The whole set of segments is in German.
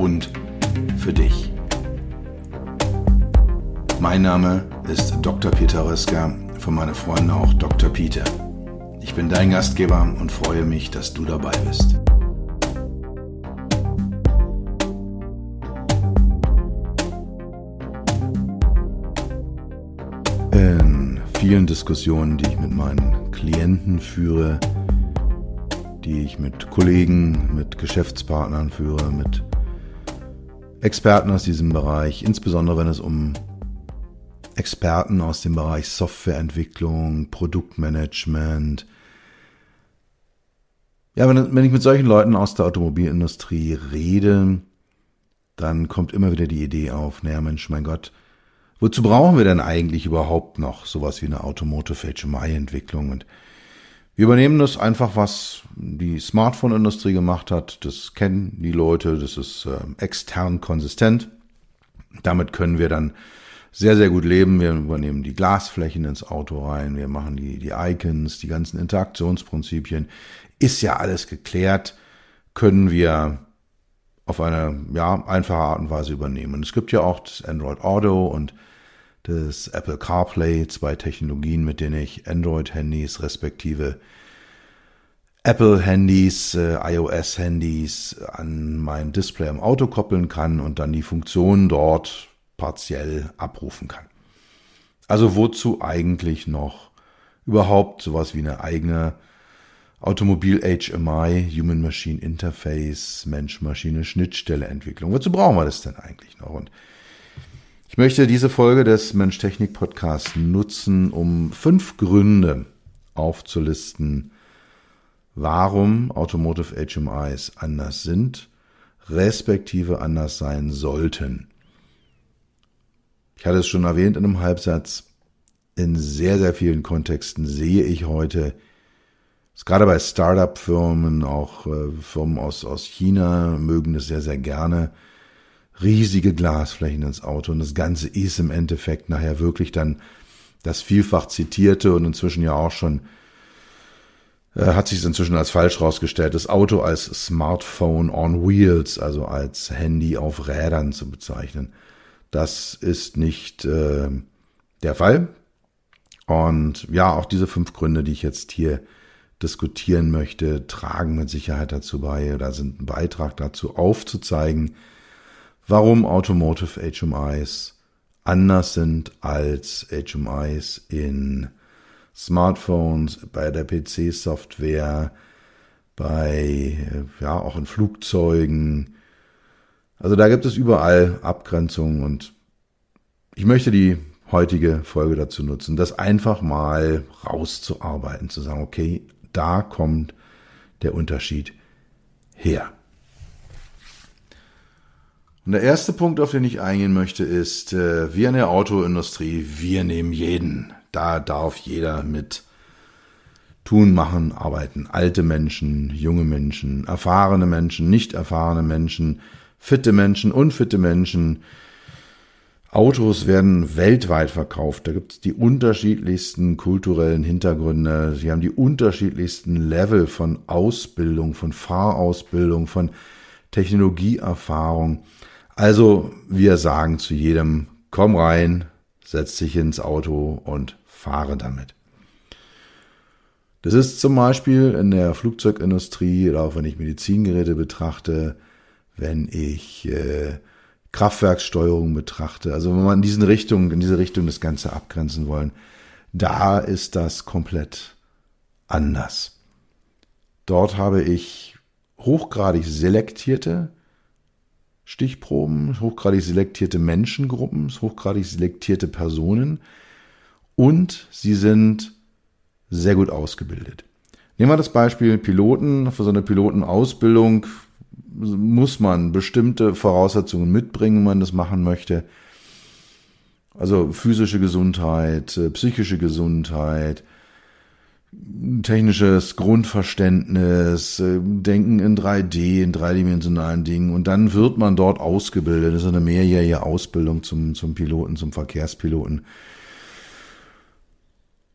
und für dich. Mein Name ist Dr. Peter Röska, von meinen Freunden auch Dr. Peter. Ich bin dein Gastgeber und freue mich, dass du dabei bist. In vielen Diskussionen, die ich mit meinen Klienten führe, die ich mit Kollegen, mit Geschäftspartnern führe, mit Experten aus diesem Bereich, insbesondere wenn es um Experten aus dem Bereich Softwareentwicklung, Produktmanagement. Ja, wenn, wenn ich mit solchen Leuten aus der Automobilindustrie rede, dann kommt immer wieder die Idee auf, naja Mensch, mein Gott, wozu brauchen wir denn eigentlich überhaupt noch sowas wie eine Automotive HMI-Entwicklung? Und wir übernehmen das einfach, was die Smartphone-Industrie gemacht hat. Das kennen die Leute, das ist äh, extern konsistent. Damit können wir dann sehr, sehr gut leben. Wir übernehmen die Glasflächen ins Auto rein, wir machen die, die Icons, die ganzen Interaktionsprinzipien. Ist ja alles geklärt, können wir auf eine ja, einfache Art und Weise übernehmen. Und es gibt ja auch das Android Auto und das Apple CarPlay, zwei Technologien, mit denen ich Android-Handys respektive Apple-Handys, äh, iOS-Handys an mein Display im Auto koppeln kann und dann die Funktionen dort partiell abrufen kann. Also wozu eigentlich noch überhaupt sowas wie eine eigene Automobil HMI, Human Machine Interface, Mensch-Maschine Schnittstelle Entwicklung. Wozu brauchen wir das denn eigentlich noch? Und ich möchte diese Folge des Mensch-Technik-Podcasts nutzen, um fünf Gründe aufzulisten, warum Automotive HMIs anders sind, respektive anders sein sollten. Ich hatte es schon erwähnt in einem Halbsatz, in sehr, sehr vielen Kontexten sehe ich heute, gerade bei Startup-Firmen, auch äh, Firmen aus, aus China mögen es sehr, sehr gerne, riesige Glasflächen ins Auto und das Ganze ist im Endeffekt nachher wirklich dann das vielfach zitierte und inzwischen ja auch schon äh, hat sich inzwischen als falsch rausgestellt, das Auto als Smartphone on Wheels, also als Handy auf Rädern zu bezeichnen. Das ist nicht äh, der Fall. Und ja, auch diese fünf Gründe, die ich jetzt hier diskutieren möchte, tragen mit Sicherheit dazu bei oder sind ein Beitrag dazu aufzuzeigen, warum Automotive HMIs anders sind als HMIs in Smartphones, bei der PC-Software, bei, ja, auch in Flugzeugen. Also da gibt es überall Abgrenzungen und ich möchte die heutige Folge dazu nutzen, das einfach mal rauszuarbeiten, zu sagen, okay, da kommt der Unterschied her. Und der erste Punkt, auf den ich eingehen möchte, ist, äh, wir in der Autoindustrie, wir nehmen jeden. Da darf jeder mit tun, machen, arbeiten. Alte Menschen, junge Menschen, erfahrene Menschen, nicht erfahrene Menschen, fitte Menschen, unfitte Menschen. Autos werden weltweit verkauft. Da gibt es die unterschiedlichsten kulturellen Hintergründe. Sie haben die unterschiedlichsten Level von Ausbildung, von Fahrausbildung, von Technologieerfahrung. Also wir sagen zu jedem, komm rein, setz dich ins Auto und fahre damit. Das ist zum Beispiel in der Flugzeugindustrie oder auch wenn ich Medizingeräte betrachte, wenn ich äh, Kraftwerkssteuerung betrachte, also wenn man in diesen Richtungen, in diese Richtung das Ganze abgrenzen wollen, da ist das komplett anders. Dort habe ich hochgradig selektierte Stichproben, hochgradig selektierte Menschengruppen, hochgradig selektierte Personen und sie sind sehr gut ausgebildet. Nehmen wir das Beispiel Piloten. Für so eine Pilotenausbildung muss man bestimmte Voraussetzungen mitbringen, wenn man das machen möchte. Also physische Gesundheit, äh, psychische Gesundheit, technisches Grundverständnis, äh, Denken in 3D, in dreidimensionalen Dingen und dann wird man dort ausgebildet. Das ist eine mehrjährige Ausbildung zum, zum Piloten, zum Verkehrspiloten.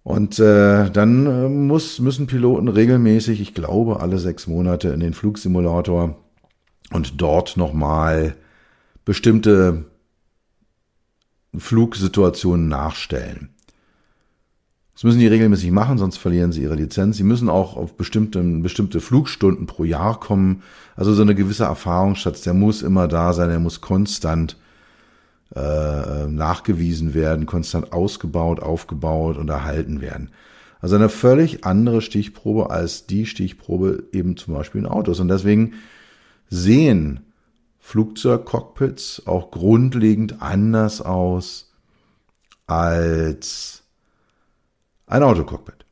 Und äh, dann äh, muss, müssen Piloten regelmäßig, ich glaube alle sechs Monate, in den Flugsimulator und dort nochmal bestimmte Flugsituationen nachstellen. Das müssen die regelmäßig machen, sonst verlieren sie ihre Lizenz. Sie müssen auch auf bestimmte, bestimmte Flugstunden pro Jahr kommen. Also so eine gewisse Erfahrungsschatz, der muss immer da sein, der muss konstant äh, nachgewiesen werden, konstant ausgebaut, aufgebaut und erhalten werden. Also eine völlig andere Stichprobe als die Stichprobe eben zum Beispiel in Autos. Und deswegen sehen Flugzeugcockpits auch grundlegend anders aus als ein Autocockpit.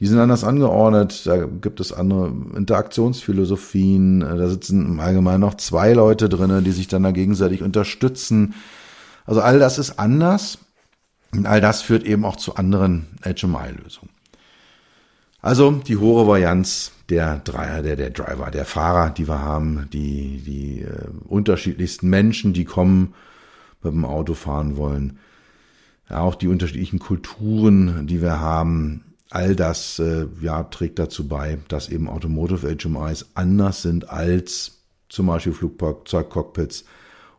Die sind anders angeordnet, da gibt es andere Interaktionsphilosophien, da sitzen im Allgemeinen noch zwei Leute drinnen, die sich dann da gegenseitig unterstützen. Also all das ist anders und all das führt eben auch zu anderen HMI-Lösungen. Also die hohe Varianz der Dreier, der, der Driver, der Fahrer, die wir haben, die, die äh, unterschiedlichsten Menschen, die kommen, mit dem Auto fahren wollen, auch die unterschiedlichen Kulturen, die wir haben, all das äh, ja, trägt dazu bei, dass eben Automotive HMIs anders sind als zum Beispiel Flugzeugcockpits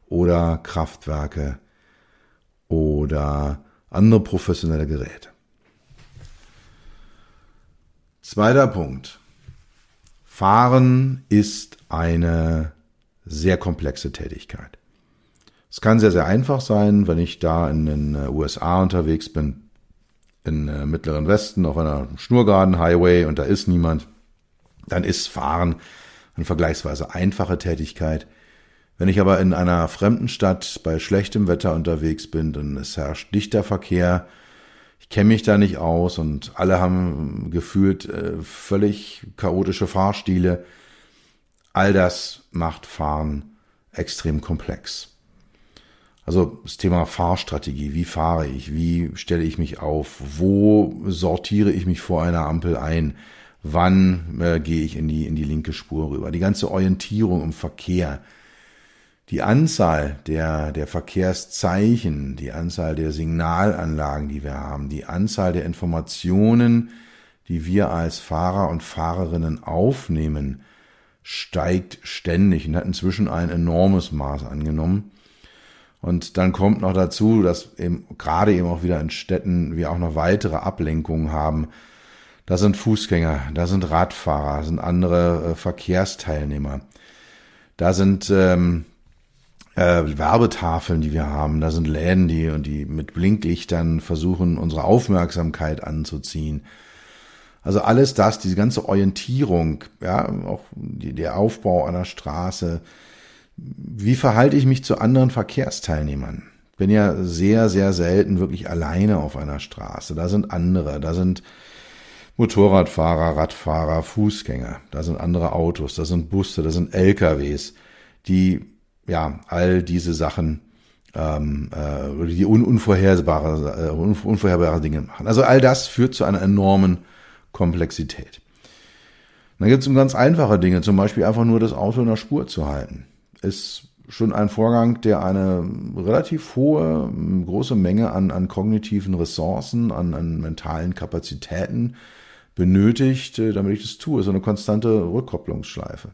oder Kraftwerke oder andere professionelle Geräte. Zweiter Punkt. Fahren ist eine sehr komplexe Tätigkeit. Es kann sehr, sehr einfach sein, wenn ich da in den äh, USA unterwegs bin, in äh, Mittleren Westen auf einer schnurgeraden Highway und da ist niemand, dann ist Fahren eine vergleichsweise einfache Tätigkeit. Wenn ich aber in einer fremden Stadt bei schlechtem Wetter unterwegs bin und es herrscht dichter Verkehr, ich kenne mich da nicht aus und alle haben gefühlt äh, völlig chaotische Fahrstile, all das macht Fahren extrem komplex. Also das Thema Fahrstrategie, wie fahre ich, wie stelle ich mich auf, wo sortiere ich mich vor einer Ampel ein, wann äh, gehe ich in die, in die linke Spur rüber. Die ganze Orientierung im Verkehr, die Anzahl der, der Verkehrszeichen, die Anzahl der Signalanlagen, die wir haben, die Anzahl der Informationen, die wir als Fahrer und Fahrerinnen aufnehmen, steigt ständig und hat inzwischen ein enormes Maß angenommen. Und dann kommt noch dazu, dass eben gerade eben auch wieder in Städten wir auch noch weitere Ablenkungen haben. Da sind Fußgänger, da sind Radfahrer, da sind andere äh, Verkehrsteilnehmer. Da sind ähm, äh, Werbetafeln, die wir haben, da sind Läden, die und die mit Blinklichtern versuchen, unsere Aufmerksamkeit anzuziehen. Also alles das, diese ganze Orientierung, ja, auch die, der Aufbau einer Straße, wie verhalte ich mich zu anderen Verkehrsteilnehmern? Bin ja sehr, sehr selten wirklich alleine auf einer Straße. Da sind andere, da sind Motorradfahrer, Radfahrer, Fußgänger, da sind andere Autos, da sind Busse, da sind LKWs, die ja all diese Sachen ähm, äh, die un unvorhersehbare, äh, unvorherbare Dinge machen. Also all das führt zu einer enormen Komplexität. Dann gibt es ganz einfache Dinge, zum Beispiel einfach nur das Auto in der Spur zu halten ist schon ein Vorgang, der eine relativ hohe, große Menge an, an kognitiven Ressourcen, an, an mentalen Kapazitäten benötigt, äh, damit ich das tue. So eine konstante Rückkopplungsschleife.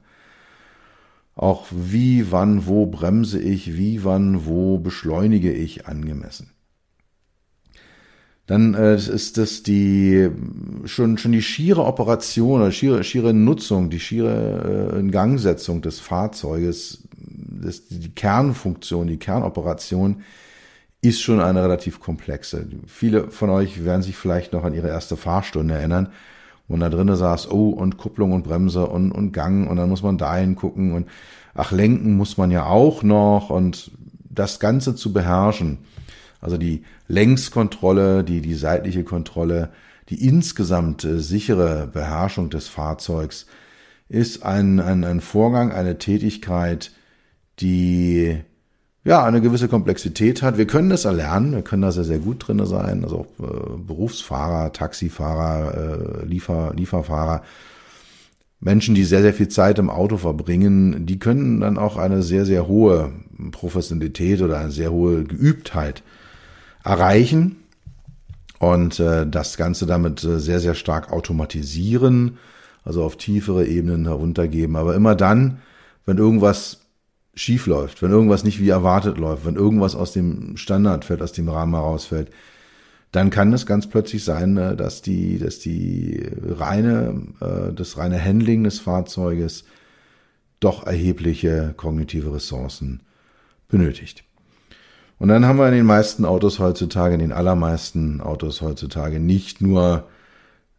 Auch wie, wann, wo bremse ich, wie, wann, wo beschleunige ich angemessen dann äh, ist das die schon schon die schiere Operation oder schiere, schiere Nutzung, die schiere äh, Ingangsetzung des Fahrzeuges, das, die Kernfunktion, die Kernoperation ist schon eine relativ komplexe. Viele von euch werden sich vielleicht noch an ihre erste Fahrstunde erinnern, wo da drinnen saß, oh, und Kupplung und Bremse und, und Gang und dann muss man dahin gucken und ach, lenken muss man ja auch noch und das Ganze zu beherrschen also die Längskontrolle, die, die seitliche Kontrolle, die insgesamt sichere Beherrschung des Fahrzeugs ist ein, ein, ein Vorgang, eine Tätigkeit, die ja eine gewisse Komplexität hat. Wir können das erlernen, wir können da sehr, sehr gut drin sein. Also auch äh, Berufsfahrer, Taxifahrer, äh, Liefer, Lieferfahrer, Menschen, die sehr, sehr viel Zeit im Auto verbringen, die können dann auch eine sehr, sehr hohe Professionalität oder eine sehr hohe Geübtheit erreichen und äh, das Ganze damit äh, sehr, sehr stark automatisieren, also auf tiefere Ebenen heruntergeben. Aber immer dann, wenn irgendwas schief läuft, wenn irgendwas nicht wie erwartet läuft, wenn irgendwas aus dem Standard fällt, aus dem Rahmen herausfällt, dann kann es ganz plötzlich sein, äh, dass die, dass die reine, äh, das reine Handling des Fahrzeuges doch erhebliche kognitive Ressourcen benötigt. Und dann haben wir in den meisten Autos heutzutage, in den allermeisten Autos heutzutage nicht nur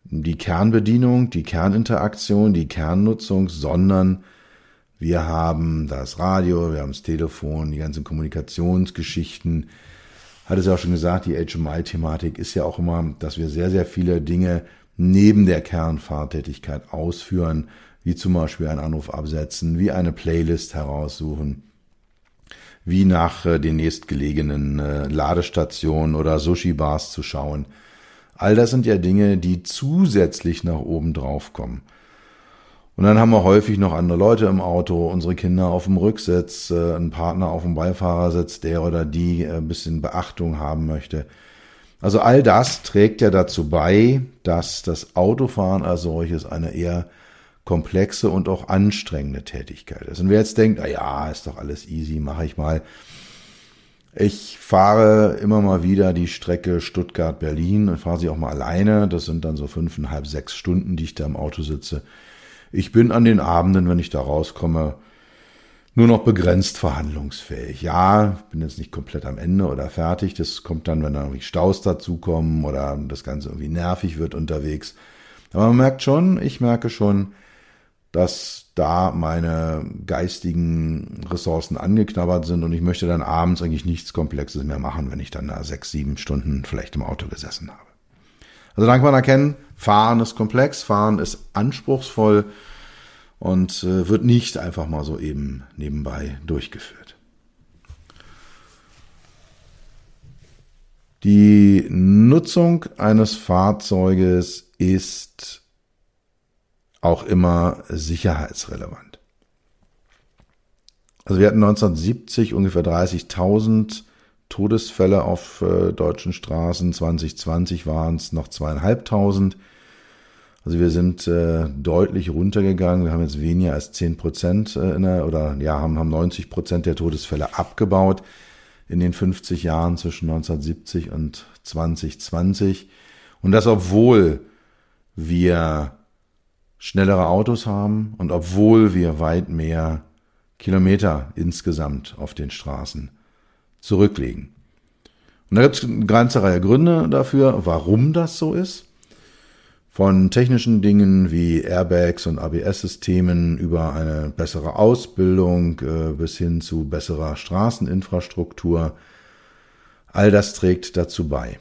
die Kernbedienung, die Kerninteraktion, die Kernnutzung, sondern wir haben das Radio, wir haben das Telefon, die ganzen Kommunikationsgeschichten. Hat es ja auch schon gesagt, die HMI-Thematik ist ja auch immer, dass wir sehr, sehr viele Dinge neben der Kernfahrtätigkeit ausführen, wie zum Beispiel einen Anruf absetzen, wie eine Playlist heraussuchen wie nach äh, den nächstgelegenen äh, Ladestationen oder Sushi-Bars zu schauen. All das sind ja Dinge, die zusätzlich nach oben drauf kommen. Und dann haben wir häufig noch andere Leute im Auto, unsere Kinder auf dem Rücksitz, äh, ein Partner auf dem Beifahrersitz, der oder die ein bisschen Beachtung haben möchte. Also all das trägt ja dazu bei, dass das Autofahren als solches eine eher komplexe und auch anstrengende Tätigkeit ist. Und wer jetzt denkt, na ja, ist doch alles easy, mache ich mal. Ich fahre immer mal wieder die Strecke Stuttgart-Berlin und fahre sie auch mal alleine. Das sind dann so fünfeinhalb, sechs Stunden, die ich da im Auto sitze. Ich bin an den Abenden, wenn ich da rauskomme, nur noch begrenzt verhandlungsfähig. Ja, bin jetzt nicht komplett am Ende oder fertig. Das kommt dann, wenn da irgendwie Staus dazukommen oder das Ganze irgendwie nervig wird unterwegs. Aber man merkt schon, ich merke schon, dass da meine geistigen Ressourcen angeknabbert sind und ich möchte dann abends eigentlich nichts Komplexes mehr machen, wenn ich dann da sechs, sieben Stunden vielleicht im Auto gesessen habe. Also da kann man erkennen, Fahren ist komplex, Fahren ist anspruchsvoll und äh, wird nicht einfach mal so eben nebenbei durchgeführt. Die Nutzung eines Fahrzeuges ist auch immer sicherheitsrelevant. Also wir hatten 1970 ungefähr 30.000 Todesfälle auf äh, deutschen Straßen. 2020 waren es noch zweieinhalbtausend. Also wir sind äh, deutlich runtergegangen. Wir haben jetzt weniger als 10 Prozent äh, in der, oder ja, haben, haben 90 Prozent der Todesfälle abgebaut in den 50 Jahren zwischen 1970 und 2020. Und das obwohl wir schnellere Autos haben und obwohl wir weit mehr Kilometer insgesamt auf den Straßen zurücklegen. Und da gibt es eine ganze Reihe Gründe dafür, warum das so ist. Von technischen Dingen wie Airbags und ABS-Systemen über eine bessere Ausbildung äh, bis hin zu besserer Straßeninfrastruktur. All das trägt dazu bei.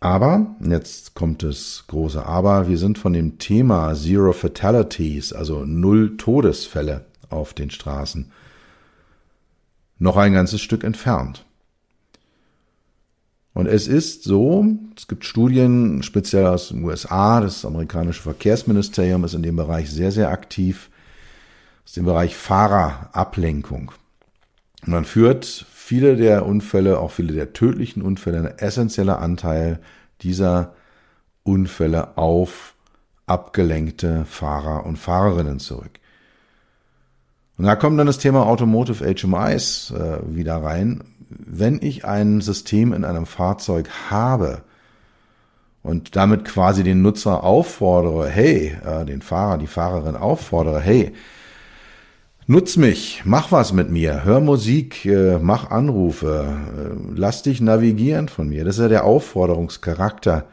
Aber, jetzt kommt das große Aber, wir sind von dem Thema Zero Fatalities, also null Todesfälle auf den Straßen, noch ein ganzes Stück entfernt. Und es ist so, es gibt Studien, speziell aus den USA, das amerikanische Verkehrsministerium ist in dem Bereich sehr, sehr aktiv, aus dem Bereich Fahrerablenkung. Und man führt viele der Unfälle, auch viele der tödlichen Unfälle, ein essentieller Anteil dieser Unfälle auf abgelenkte Fahrer und Fahrerinnen zurück. Und da kommt dann das Thema Automotive HMIs äh, wieder rein. Wenn ich ein System in einem Fahrzeug habe und damit quasi den Nutzer auffordere, hey, äh, den Fahrer, die Fahrerin auffordere, hey, Nutz mich, mach was mit mir, hör Musik, äh, mach Anrufe, äh, lass dich navigieren von mir. Das ist ja der Aufforderungscharakter,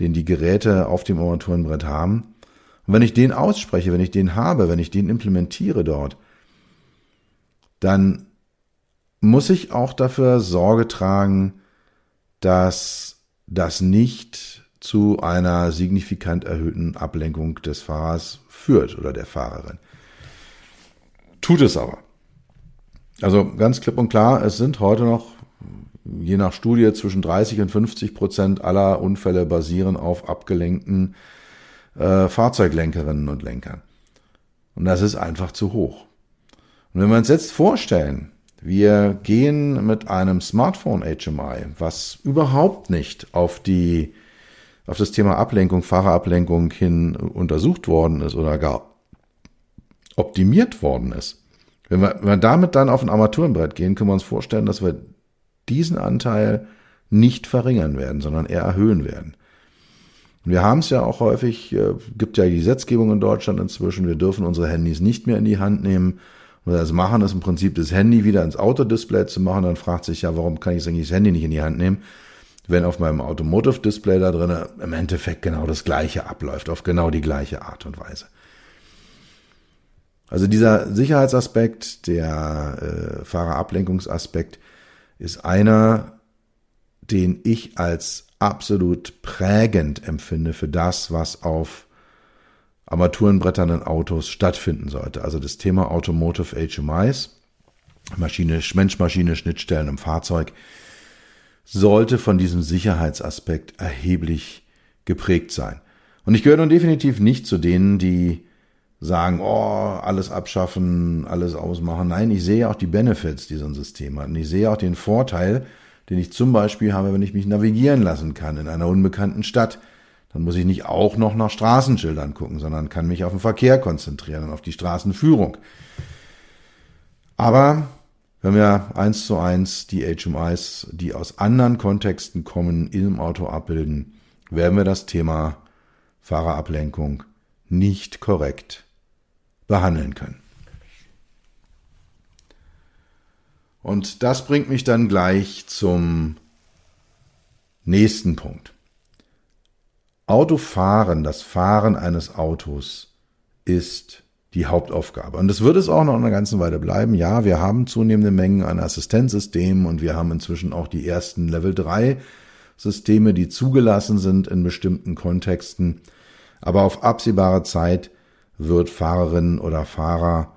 den die Geräte auf dem Armaturenbrett haben. Und wenn ich den ausspreche, wenn ich den habe, wenn ich den implementiere dort, dann muss ich auch dafür Sorge tragen, dass das nicht zu einer signifikant erhöhten Ablenkung des Fahrers führt oder der Fahrerin. Tut es aber. Also ganz klipp und klar, es sind heute noch, je nach Studie, zwischen 30 und 50 Prozent aller Unfälle basieren auf abgelenkten äh, Fahrzeuglenkerinnen und Lenkern. Und das ist einfach zu hoch. Und wenn wir uns jetzt vorstellen, wir gehen mit einem Smartphone HMI, was überhaupt nicht auf die, auf das Thema Ablenkung, Fahrerablenkung hin untersucht worden ist oder gar optimiert worden ist. Wenn wir, wenn wir damit dann auf ein Armaturenbrett gehen, können wir uns vorstellen, dass wir diesen Anteil nicht verringern werden, sondern eher erhöhen werden. Wir haben es ja auch häufig, äh, gibt ja die Gesetzgebung in Deutschland inzwischen, wir dürfen unsere Handys nicht mehr in die Hand nehmen. Und das machen ist im Prinzip das Handy wieder ins Autodisplay zu machen. Dann fragt sich ja, warum kann ich eigentlich das Handy nicht in die Hand nehmen? Wenn auf meinem Automotive Display da drin im Endeffekt genau das gleiche abläuft, auf genau die gleiche Art und Weise. Also dieser Sicherheitsaspekt, der äh, Fahrerablenkungsaspekt, ist einer, den ich als absolut prägend empfinde für das, was auf armaturenbretternden Autos stattfinden sollte. Also das Thema Automotive HMIs, Maschine, Mensch-Maschine, Schnittstellen im Fahrzeug, sollte von diesem Sicherheitsaspekt erheblich geprägt sein. Und ich gehöre nun definitiv nicht zu denen, die sagen, oh, alles abschaffen, alles ausmachen. Nein, ich sehe auch die Benefits, die so ein System hat. Und ich sehe auch den Vorteil, den ich zum Beispiel habe, wenn ich mich navigieren lassen kann in einer unbekannten Stadt. Dann muss ich nicht auch noch nach Straßenschildern gucken, sondern kann mich auf den Verkehr konzentrieren und auf die Straßenführung. Aber wenn wir eins zu eins die HMIs, die aus anderen Kontexten kommen, im Auto abbilden, werden wir das Thema Fahrerablenkung nicht korrekt behandeln können. Und das bringt mich dann gleich zum nächsten Punkt. Autofahren, das Fahren eines Autos ist die Hauptaufgabe. Und das wird es auch noch eine ganze Weile bleiben. Ja, wir haben zunehmende Mengen an Assistenzsystemen und wir haben inzwischen auch die ersten Level 3 Systeme, die zugelassen sind in bestimmten Kontexten. Aber auf absehbare Zeit wird Fahrerin oder Fahrer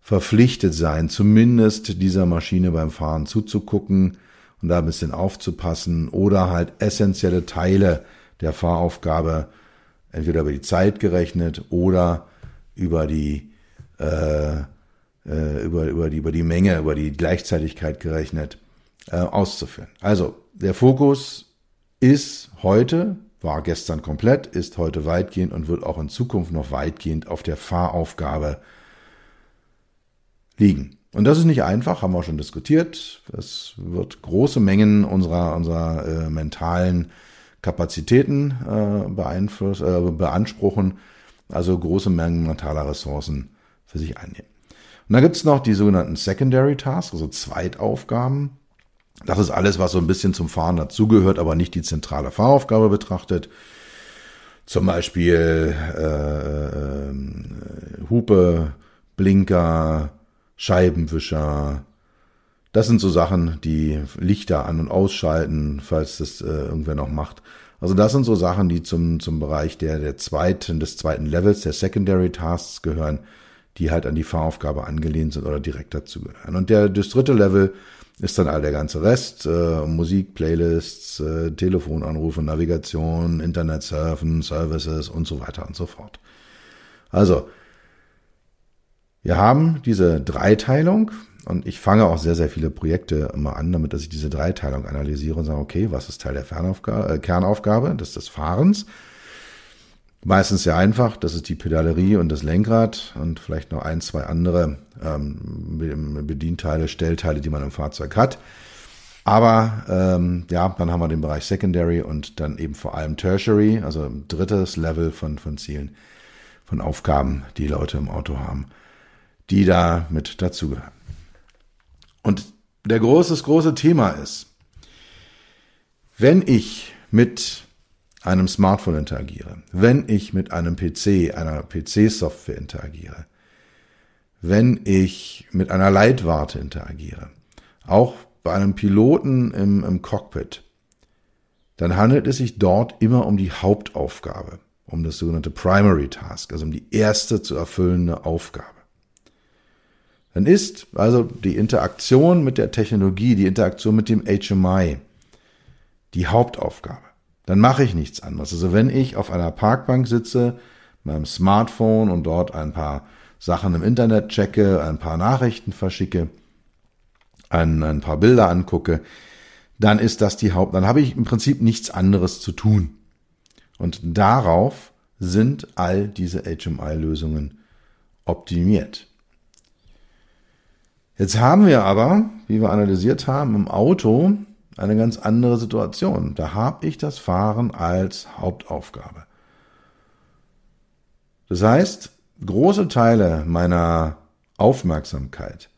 verpflichtet sein, zumindest dieser Maschine beim Fahren zuzugucken und da ein bisschen aufzupassen oder halt essentielle Teile der Fahraufgabe entweder über die Zeit gerechnet oder über die äh, äh, über, über, die, über die Menge, über die Gleichzeitigkeit gerechnet äh, auszuführen. Also der Fokus ist heute, war gestern komplett, ist heute weitgehend und wird auch in Zukunft noch weitgehend auf der Fahraufgabe liegen. Und das ist nicht einfach, haben wir schon diskutiert. Es wird große Mengen unserer, unserer äh, mentalen Kapazitäten äh, beeinfluss, äh, beanspruchen, also große Mengen mentaler Ressourcen für sich einnehmen. Und dann gibt's noch die sogenannten Secondary Tasks, also Zweitaufgaben. Das ist alles, was so ein bisschen zum Fahren dazugehört, aber nicht die zentrale Fahraufgabe betrachtet. Zum Beispiel äh, äh, Hupe, Blinker, Scheibenwischer. Das sind so Sachen, die Lichter an- und ausschalten, falls das äh, irgendwer noch macht. Also das sind so Sachen, die zum, zum Bereich der, der zweiten, des zweiten Levels, der Secondary Tasks gehören, die halt an die Fahraufgabe angelehnt sind oder direkt dazu gehören. Und der, das dritte Level ist dann all der ganze Rest, äh, Musik, Playlists, äh, Telefonanrufe, Navigation, Internet surfen, Services und so weiter und so fort. Also, wir haben diese Dreiteilung und ich fange auch sehr, sehr viele Projekte immer an, damit dass ich diese Dreiteilung analysiere und sage, okay, was ist Teil der Fernaufgabe, äh, Kernaufgabe, das ist des Fahrens. Meistens sehr einfach, das ist die Pedalerie und das Lenkrad und vielleicht noch ein, zwei andere ähm, Bedienteile, Stellteile, die man im Fahrzeug hat. Aber ähm, ja, dann haben wir den Bereich Secondary und dann eben vor allem Tertiary, also drittes Level von, von Zielen, von Aufgaben, die Leute im Auto haben die da mit dazugehören. Und der große, große Thema ist, wenn ich mit einem Smartphone interagiere, wenn ich mit einem PC, einer PC-Software interagiere, wenn ich mit einer Leitwarte interagiere, auch bei einem Piloten im, im Cockpit, dann handelt es sich dort immer um die Hauptaufgabe, um das sogenannte Primary Task, also um die erste zu erfüllende Aufgabe. Dann ist also die Interaktion mit der Technologie, die Interaktion mit dem HMI die Hauptaufgabe. Dann mache ich nichts anderes. Also wenn ich auf einer Parkbank sitze, meinem Smartphone und dort ein paar Sachen im Internet checke, ein paar Nachrichten verschicke, ein, ein paar Bilder angucke, dann ist das die Haupt, dann habe ich im Prinzip nichts anderes zu tun. Und darauf sind all diese HMI-Lösungen optimiert. Jetzt haben wir aber, wie wir analysiert haben, im Auto eine ganz andere Situation. Da habe ich das Fahren als Hauptaufgabe. Das heißt, große Teile meiner Aufmerksamkeit,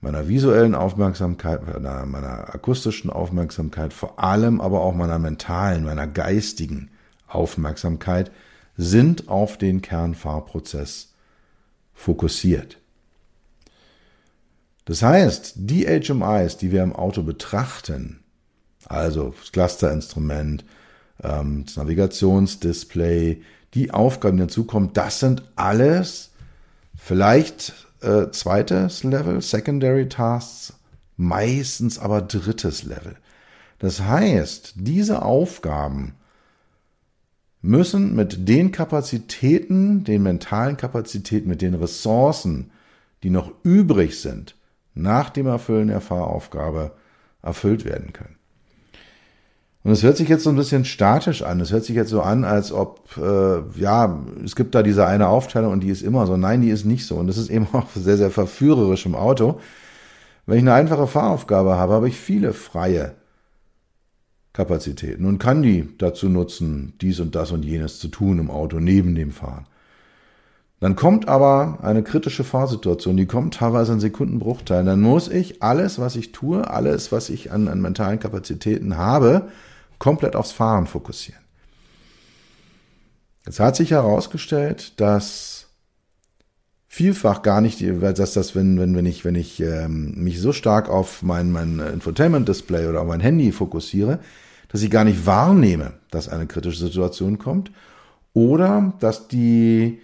meiner visuellen Aufmerksamkeit, meiner, meiner akustischen Aufmerksamkeit, vor allem aber auch meiner mentalen, meiner geistigen Aufmerksamkeit sind auf den Kernfahrprozess fokussiert. Das heißt, die HMIs, die wir im Auto betrachten, also das Clusterinstrument, ähm, das Navigationsdisplay, die Aufgaben, die dazukommen, das sind alles vielleicht äh, zweites Level, Secondary Tasks, meistens aber drittes Level. Das heißt, diese Aufgaben müssen mit den Kapazitäten, den mentalen Kapazitäten, mit den Ressourcen, die noch übrig sind, nach dem Erfüllen der Fahraufgabe erfüllt werden können. Und es hört sich jetzt so ein bisschen statisch an. Es hört sich jetzt so an, als ob, äh, ja, es gibt da diese eine Aufteilung und die ist immer so. Nein, die ist nicht so. Und das ist eben auch sehr, sehr verführerisch im Auto. Wenn ich eine einfache Fahraufgabe habe, habe ich viele freie Kapazitäten und kann die dazu nutzen, dies und das und jenes zu tun im Auto neben dem Fahren. Dann kommt aber eine kritische Fahrsituation, die kommt teilweise in Sekundenbruchteilen. Dann muss ich alles, was ich tue, alles, was ich an, an mentalen Kapazitäten habe, komplett aufs Fahren fokussieren. Es hat sich herausgestellt, dass vielfach gar nicht, dass das, wenn, wenn, wenn ich, wenn ich ähm, mich so stark auf mein, mein Infotainment-Display oder auf mein Handy fokussiere, dass ich gar nicht wahrnehme, dass eine kritische Situation kommt oder dass die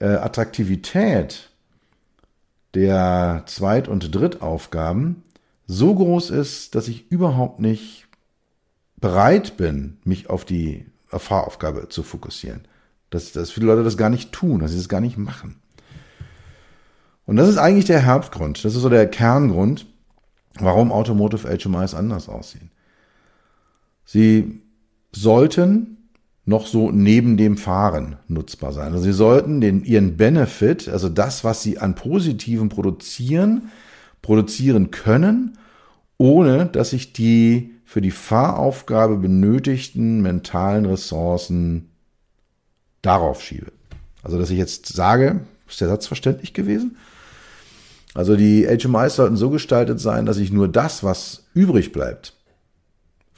äh, Attraktivität der Zweit- und Drittaufgaben so groß ist, dass ich überhaupt nicht bereit bin, mich auf die Fahraufgabe zu fokussieren. Dass, dass viele Leute das gar nicht tun, dass sie das gar nicht machen. Und das ist eigentlich der Hauptgrund, das ist so der Kerngrund, warum Automotive HMIs anders aussehen. Sie sollten noch so neben dem Fahren nutzbar sein. Also sie sollten den, ihren Benefit, also das, was sie an Positiven produzieren, produzieren können, ohne dass sich die für die Fahraufgabe benötigten mentalen Ressourcen darauf schiebe. Also dass ich jetzt sage, ist der Satz verständlich gewesen? Also die HMIs sollten so gestaltet sein, dass ich nur das, was übrig bleibt,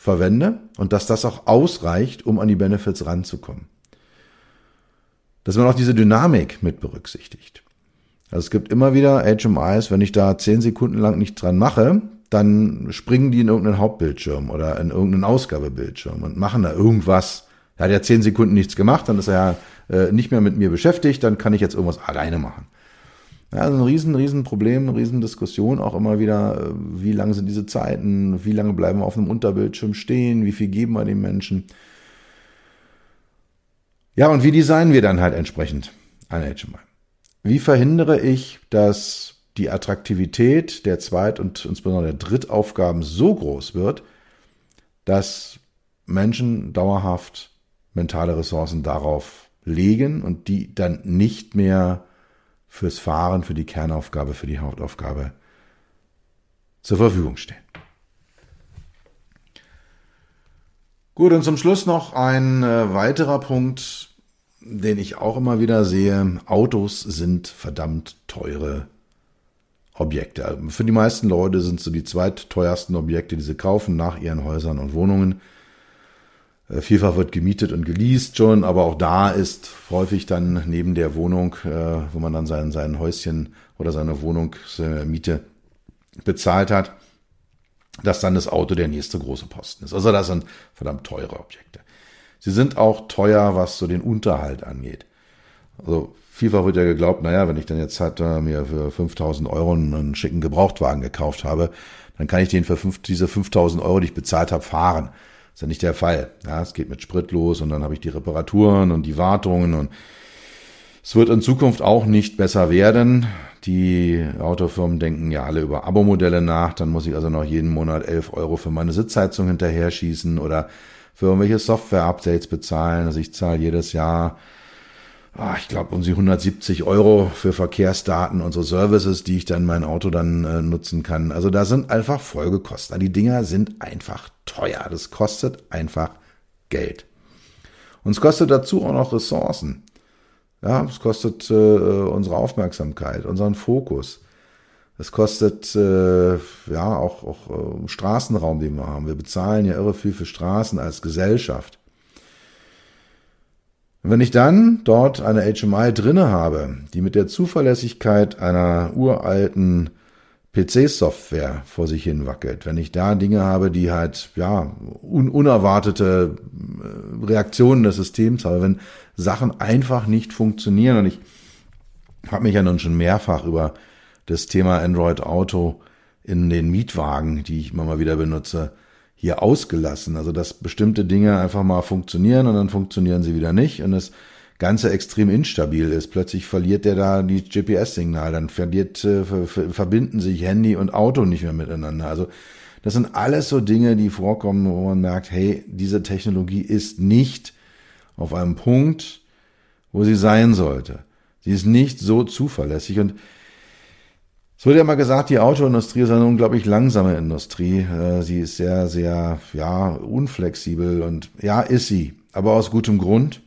verwende und dass das auch ausreicht, um an die Benefits ranzukommen. Dass man auch diese Dynamik mit berücksichtigt. Also es gibt immer wieder HMIs, wenn ich da zehn Sekunden lang nichts dran mache, dann springen die in irgendeinen Hauptbildschirm oder in irgendeinen Ausgabebildschirm und machen da irgendwas. Er hat ja zehn Sekunden nichts gemacht, dann ist er ja äh, nicht mehr mit mir beschäftigt, dann kann ich jetzt irgendwas alleine machen. Ja, also ein riesen, riesen Problem, riesen Diskussion auch immer wieder, äh, wie lang sind diese Zeiten, wie lange bleiben wir auf einem Unterbildschirm stehen, wie viel geben wir den Menschen. Ja, und wie designen wir dann halt entsprechend ein HMI? Wie verhindere ich, dass die Attraktivität der Zweit- und insbesondere der Drittaufgaben so groß wird, dass Menschen dauerhaft mentale Ressourcen darauf legen und die dann nicht mehr fürs Fahren, für die Kernaufgabe, für die Hauptaufgabe zur Verfügung stehen. Gut, und zum Schluss noch ein äh, weiterer Punkt, den ich auch immer wieder sehe. Autos sind verdammt teure Objekte. Für die meisten Leute sind so die zweitteuersten Objekte, die sie kaufen nach ihren Häusern und Wohnungen. Äh, vielfach wird gemietet und geleast schon, aber auch da ist häufig dann neben der Wohnung, äh, wo man dann sein, sein Häuschen oder seine Wohnung, seine Miete bezahlt hat, dass dann das Auto der nächste große Posten ist. Also das sind verdammt teure Objekte. Sie sind auch teuer, was so den Unterhalt angeht. Also vielfach wird ja geglaubt, naja, wenn ich dann jetzt halt äh, mir für 5000 Euro einen schicken Gebrauchtwagen gekauft habe, dann kann ich den für fünf, diese 5000 Euro, die ich bezahlt habe, fahren. Ist ja nicht der Fall. Ja, es geht mit Sprit los und dann habe ich die Reparaturen und die Wartungen und es wird in Zukunft auch nicht besser werden. Die Autofirmen denken ja alle über Abo-Modelle nach. Dann muss ich also noch jeden Monat 11 Euro für meine Sitzheizung hinterher schießen oder für irgendwelche Software-Updates bezahlen. Also ich zahle jedes Jahr, ah, ich glaube, um sie 170 Euro für Verkehrsdaten und so Services, die ich dann mein Auto dann äh, nutzen kann. Also da sind einfach Folgekosten. Die Dinger sind einfach teuer. Das kostet einfach Geld. Und es kostet dazu auch noch Ressourcen. Ja, es kostet äh, unsere Aufmerksamkeit, unseren Fokus. Es kostet äh, ja auch, auch äh, Straßenraum, den wir haben. Wir bezahlen ja irre viel für Straßen als Gesellschaft. Wenn ich dann dort eine HMI drinne habe, die mit der Zuverlässigkeit einer uralten PC-Software vor sich hin wackelt, wenn ich da Dinge habe, die halt ja un unerwartete äh, Reaktionen des Systems habe, wenn Sachen einfach nicht funktionieren. Und ich habe mich ja nun schon mehrfach über das Thema Android Auto in den Mietwagen, die ich immer mal wieder benutze, hier ausgelassen. Also dass bestimmte Dinge einfach mal funktionieren und dann funktionieren sie wieder nicht und es Ganze extrem instabil ist. Plötzlich verliert der da die GPS-Signal, dann verliert, äh, verbinden sich Handy und Auto nicht mehr miteinander. Also das sind alles so Dinge, die vorkommen, wo man merkt, hey, diese Technologie ist nicht auf einem Punkt, wo sie sein sollte. Sie ist nicht so zuverlässig und es wird ja mal gesagt, die Autoindustrie ist eine unglaublich langsame Industrie. Äh, sie ist sehr, sehr, ja, unflexibel und ja, ist sie. Aber aus gutem Grund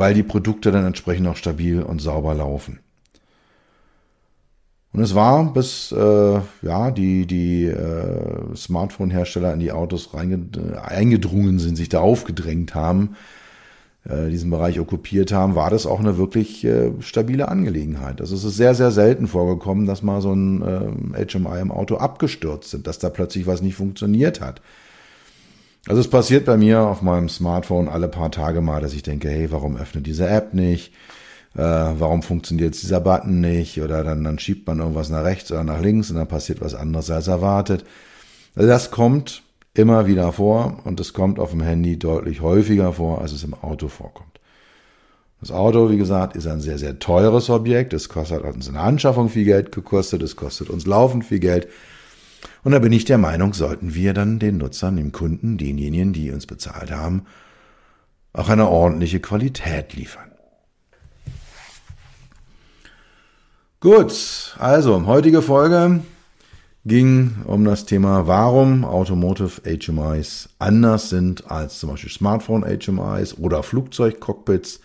weil die Produkte dann entsprechend auch stabil und sauber laufen. Und es war, bis äh, ja die die äh, Smartphone-Hersteller in die Autos eingedrungen sind, sich da aufgedrängt haben, äh, diesen Bereich okkupiert haben, war das auch eine wirklich äh, stabile Angelegenheit. Also es ist sehr sehr selten vorgekommen, dass mal so ein äh, HMI im Auto abgestürzt sind, dass da plötzlich was nicht funktioniert hat. Also es passiert bei mir auf meinem Smartphone alle paar Tage mal, dass ich denke, hey, warum öffnet diese App nicht? Äh, warum funktioniert jetzt dieser Button nicht? Oder dann, dann schiebt man irgendwas nach rechts oder nach links und dann passiert was anderes als erwartet. Also das kommt immer wieder vor und es kommt auf dem Handy deutlich häufiger vor, als es im Auto vorkommt. Das Auto, wie gesagt, ist ein sehr, sehr teures Objekt. Es kostet uns in der Anschaffung viel Geld gekostet, es kostet uns laufend viel Geld. Und da bin ich der Meinung, sollten wir dann den Nutzern, dem Kunden, denjenigen, die uns bezahlt haben, auch eine ordentliche Qualität liefern. Gut, also heutige Folge ging um das Thema, warum Automotive HMIs anders sind als zum Beispiel Smartphone HMIs oder Flugzeugcockpits,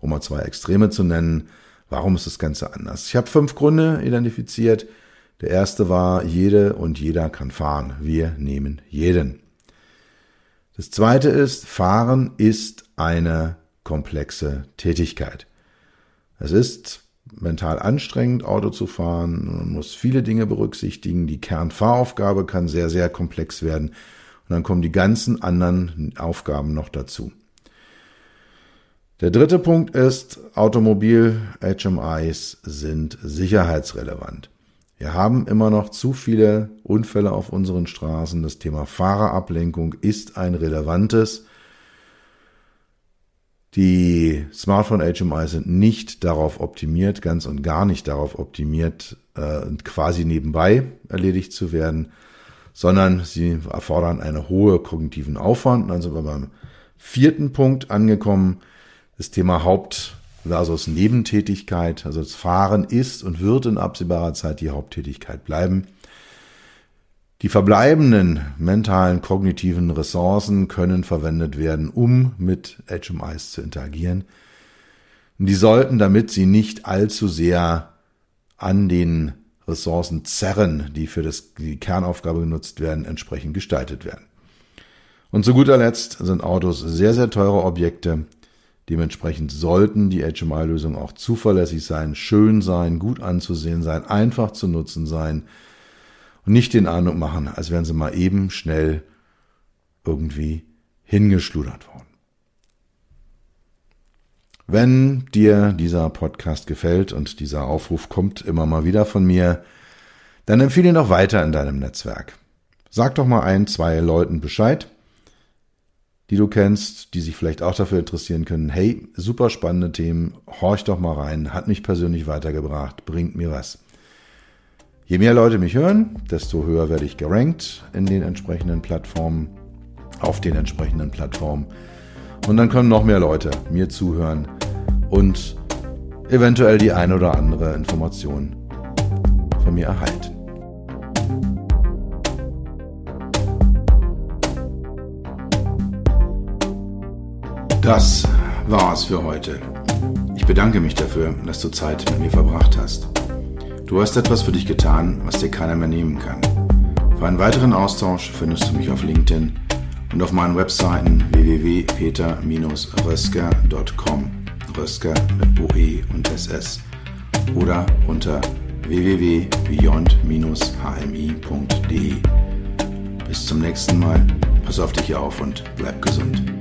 um mal zwei Extreme zu nennen. Warum ist das Ganze anders? Ich habe fünf Gründe identifiziert, der erste war, jede und jeder kann fahren. Wir nehmen jeden. Das zweite ist, fahren ist eine komplexe Tätigkeit. Es ist mental anstrengend, Auto zu fahren. Man muss viele Dinge berücksichtigen. Die Kernfahraufgabe kann sehr, sehr komplex werden. Und dann kommen die ganzen anderen Aufgaben noch dazu. Der dritte Punkt ist, Automobil-HMIs sind sicherheitsrelevant. Wir haben immer noch zu viele Unfälle auf unseren Straßen. Das Thema Fahrerablenkung ist ein relevantes. Die Smartphone HMI sind nicht darauf optimiert, ganz und gar nicht darauf optimiert, äh, quasi nebenbei erledigt zu werden, sondern sie erfordern einen hohen kognitiven Aufwand. dann sind wir beim vierten Punkt angekommen. Das Thema Haupt versus Nebentätigkeit. Also das Fahren ist und wird in absehbarer Zeit die Haupttätigkeit bleiben. Die verbleibenden mentalen, kognitiven Ressourcen können verwendet werden, um mit HMIs zu interagieren. Die sollten, damit sie nicht allzu sehr an den Ressourcen zerren, die für das, die Kernaufgabe genutzt werden, entsprechend gestaltet werden. Und zu guter Letzt sind Autos sehr, sehr teure Objekte, Dementsprechend sollten die HMI-Lösungen auch zuverlässig sein, schön sein, gut anzusehen sein, einfach zu nutzen sein. Nicht den Eindruck machen, als wären sie mal eben schnell irgendwie hingeschludert worden. Wenn dir dieser Podcast gefällt und dieser Aufruf kommt immer mal wieder von mir, dann empfehle ihn doch weiter in deinem Netzwerk. Sag doch mal ein, zwei Leuten Bescheid, die du kennst, die sich vielleicht auch dafür interessieren können. Hey, super spannende Themen, horch doch mal rein, hat mich persönlich weitergebracht, bringt mir was. Je mehr Leute mich hören, desto höher werde ich gerankt in den entsprechenden Plattformen, auf den entsprechenden Plattformen. Und dann können noch mehr Leute mir zuhören und eventuell die eine oder andere Information von mir erhalten. Das war's für heute. Ich bedanke mich dafür, dass du Zeit mit mir verbracht hast. Du hast etwas für dich getan, was dir keiner mehr nehmen kann. Für einen weiteren Austausch findest du mich auf LinkedIn und auf meinen Webseiten www.peter-rösker.com Rösker mit OE und SS oder unter www.beyond-hmi.de. Bis zum nächsten Mal, pass auf dich auf und bleib gesund.